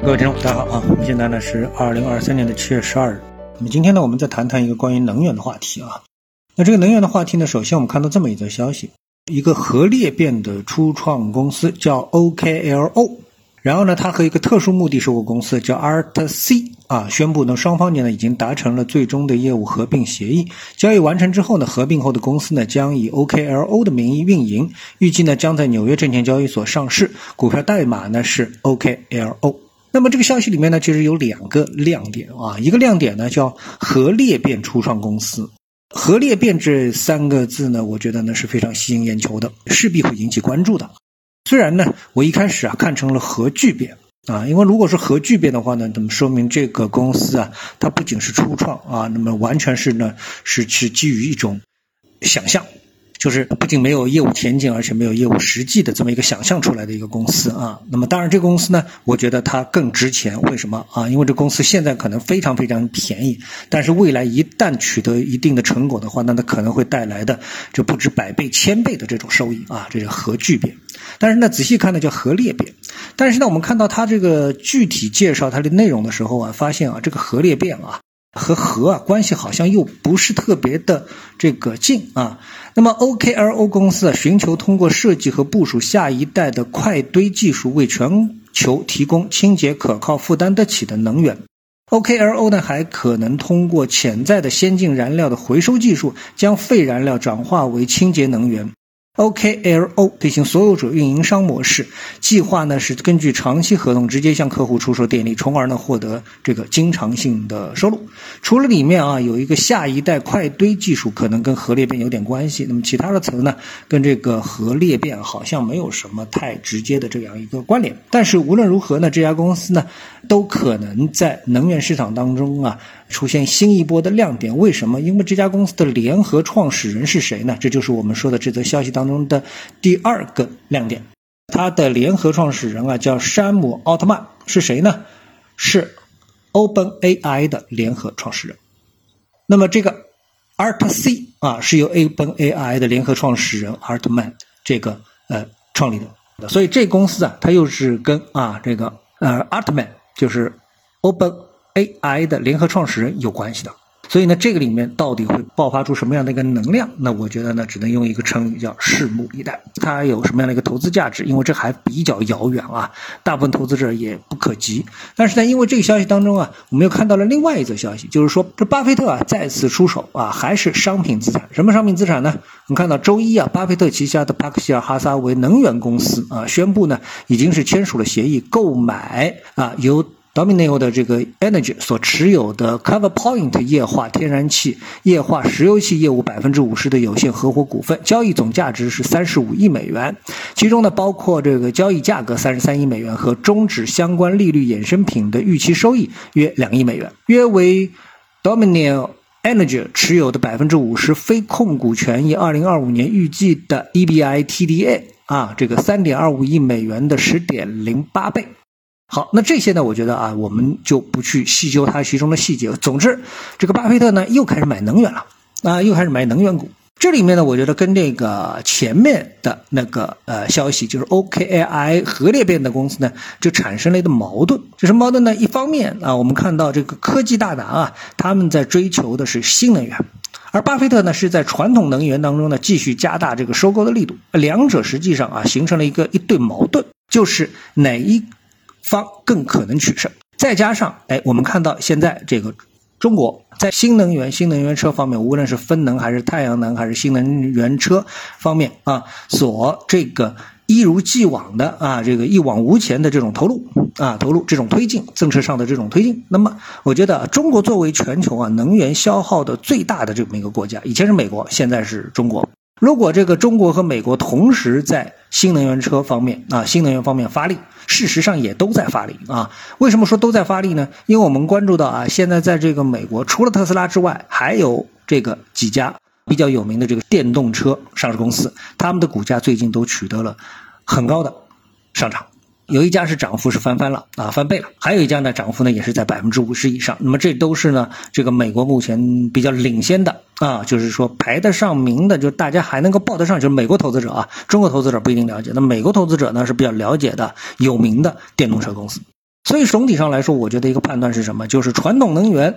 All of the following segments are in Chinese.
各位听众，大家好啊！我们现在呢是二零二三年的七月十二日。那么今天呢，我们再谈谈一个关于能源的话题啊。那这个能源的话题呢，首先我们看到这么一则消息：一个核裂变的初创公司叫 OKLO。然后呢，它和一个特殊目的收购公司叫 ArtC 啊，宣布呢，双方呢已经达成了最终的业务合并协议。交易完成之后呢，合并后的公司呢将以 OKLO 的名义运营，预计呢将在纽约证券交易所上市，股票代码呢是 OKLO。那么这个消息里面呢，其实有两个亮点啊，一个亮点呢叫核裂变初创公司。核裂变这三个字呢，我觉得呢是非常吸引眼球的，势必会引起关注的。虽然呢，我一开始啊看成了核聚变啊，因为如果是核聚变的话呢，那么说明这个公司啊，它不仅是初创啊，那么完全是呢是是基于一种想象。就是不仅没有业务前景，而且没有业务实际的这么一个想象出来的一个公司啊。那么当然，这个公司呢，我觉得它更值钱。为什么啊？因为这公司现在可能非常非常便宜，但是未来一旦取得一定的成果的话，那它可能会带来的就不止百倍、千倍的这种收益啊。这是核聚变，但是呢，仔细看呢叫核裂变。但是呢，我们看到它这个具体介绍它的内容的时候啊，发现啊，这个核裂变啊。和核啊关系好像又不是特别的这个近啊。那么 OKLO 公司啊，寻求通过设计和部署下一代的快堆技术，为全球提供清洁、可靠、负担得起的能源。OKLO 呢，还可能通过潜在的先进燃料的回收技术，将废燃料转化为清洁能源。OKLO 推行所有者运营商模式，计划呢是根据长期合同直接向客户出售电力，从而呢获得这个经常性的收入。除了里面啊有一个下一代快堆技术，可能跟核裂变有点关系，那么其他的词呢跟这个核裂变好像没有什么太直接的这样一个关联。但是无论如何呢，这家公司呢都可能在能源市场当中啊。出现新一波的亮点，为什么？因为这家公司的联合创始人是谁呢？这就是我们说的这则消息当中的第二个亮点。它的联合创始人啊，叫山姆奥特曼，是谁呢？是 OpenAI 的联合创始人。那么这个 ArtC 啊，是由 OpenAI 的联合创始人 Artman 这个呃创立的。所以这公司啊，它又是跟啊这个呃 Artman，就是 Open。AI 的联合创始人有关系的，所以呢，这个里面到底会爆发出什么样的一个能量？那我觉得呢，只能用一个成语叫“拭目以待”。它有什么样的一个投资价值？因为这还比较遥远啊，大部分投资者也不可及。但是呢，因为这个消息当中啊，我们又看到了另外一则消息，就是说这巴菲特啊再次出手啊，还是商品资产。什么商品资产呢？我们看到周一啊，巴菲特旗下的帕克希尔哈撒韦能源公司啊宣布呢，已经是签署了协议，购买啊由。Dominio 的这个 Energy 所持有的 CoverPoint 液化天然气、液化石油气业务百分之五十的有限合伙股份，交易总价值是三十五亿美元，其中呢包括这个交易价格三十三亿美元和终止相关利率衍生品的预期收益约两亿美元，约为 dominio Energy 持有的百分之五十非控股权益二零二五年预计的 EBITDA 啊，这个三点二五亿美元的十点零八倍。好，那这些呢？我觉得啊，我们就不去细究它其中的细节。总之，这个巴菲特呢又开始买能源了，啊，又开始买能源股。这里面呢，我觉得跟这个前面的那个呃消息，就是 OKAI 核裂变的公司呢，就产生了一个矛盾。这是矛盾呢？一方面啊，我们看到这个科技大拿啊，他们在追求的是新能源，而巴菲特呢是在传统能源当中呢继续加大这个收购的力度。两者实际上啊形成了一个一对矛盾，就是哪一？方更可能取胜，再加上哎，我们看到现在这个中国在新能源、新能源车方面，无论是风能还是太阳能还是新能源车方面啊，所这个一如既往的啊，这个一往无前的这种投入啊，投入这种推进政策上的这种推进，那么我觉得中国作为全球啊能源消耗的最大的这么一个国家，以前是美国，现在是中国。如果这个中国和美国同时在新能源车方面啊，新能源方面发力，事实上也都在发力啊。为什么说都在发力呢？因为我们关注到啊，现在在这个美国，除了特斯拉之外，还有这个几家比较有名的这个电动车上市公司，他们的股价最近都取得了很高的上涨。有一家是涨幅是翻番了啊，翻倍了；还有一家呢，涨幅呢也是在百分之五十以上。那么这都是呢，这个美国目前比较领先的啊，就是说排得上名的，就大家还能够报得上，就是美国投资者啊，中国投资者不一定了解。那美国投资者呢是比较了解的有名的电动车公司。所以总体上来说，我觉得一个判断是什么？就是传统能源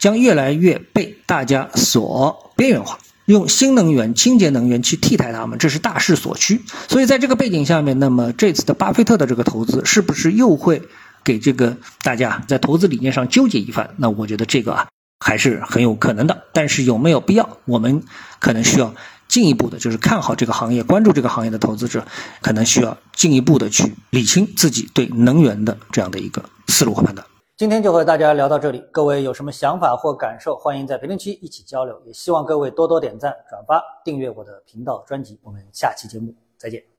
将越来越被大家所边缘化。用新能源、清洁能源去替代它们，这是大势所趋。所以在这个背景下面，那么这次的巴菲特的这个投资，是不是又会给这个大家在投资理念上纠结一番？那我觉得这个啊还是很有可能的。但是有没有必要？我们可能需要进一步的，就是看好这个行业、关注这个行业的投资者，可能需要进一步的去理清自己对能源的这样的一个思路和判断。今天就和大家聊到这里，各位有什么想法或感受，欢迎在评论区一起交流。也希望各位多多点赞、转发、订阅我的频道专辑。我们下期节目再见。